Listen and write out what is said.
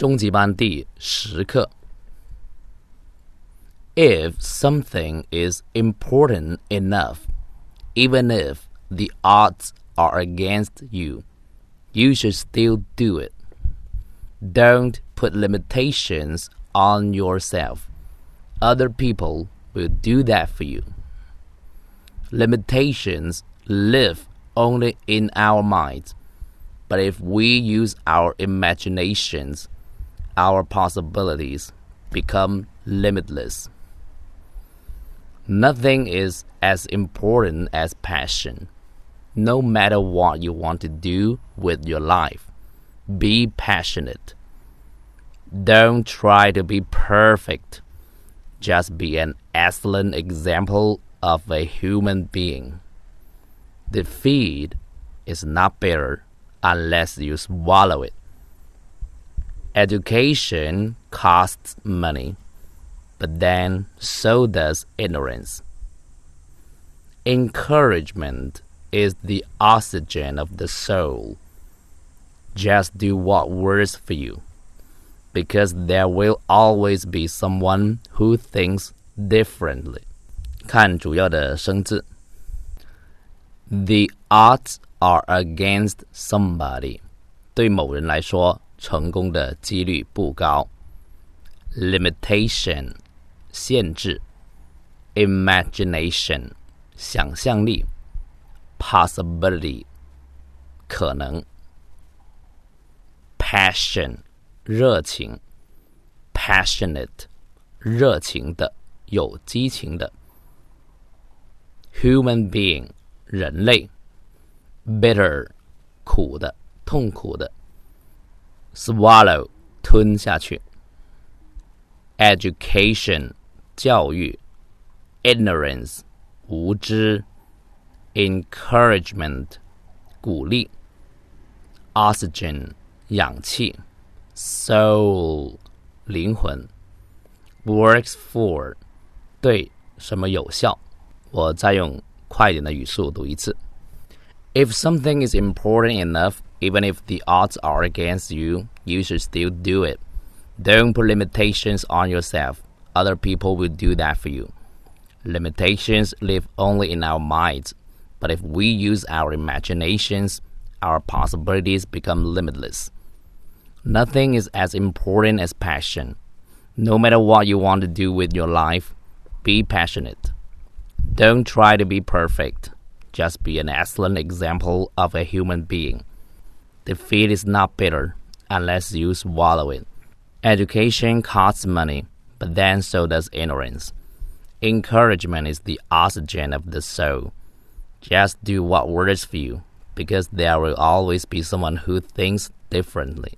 终极班第十课。If something is important enough, even if the odds are against you, you should still do it. Don't put limitations on yourself. Other people will do that for you. Limitations live only in our minds, but if we use our imaginations, our possibilities become limitless. Nothing is as important as passion. No matter what you want to do with your life, be passionate. Don't try to be perfect. Just be an excellent example of a human being. Defeat is not bitter unless you swallow it. Education costs money, but then so does ignorance. Encouragement is the oxygen of the soul. Just do what works for you, because there will always be someone who thinks differently. 看主要的生字。The odds are against somebody，对某人来说， 成功的几率不高。Limitation，限制。Imagination，想象力。Possibility，可能。Passion，热情。Passionate，热情的，有激情的。Human being，人类。Bitter，苦的，痛苦的。Swallow，吞下去。Education，教育。Ignorance，无知。Encouragement，鼓励。Oxygen，氧气。Soul，灵魂。Works for，对什么有效？我再用快一点的语速读一次。If something is important enough, even if the odds are against you, you should still do it. Don't put limitations on yourself. Other people will do that for you. Limitations live only in our minds, but if we use our imaginations, our possibilities become limitless. Nothing is as important as passion. No matter what you want to do with your life, be passionate. Don't try to be perfect. Just be an excellent example of a human being. Defeat is not bitter unless you swallow it. Education costs money, but then so does ignorance. Encouragement is the oxygen of the soul. Just do what works for you, because there will always be someone who thinks differently.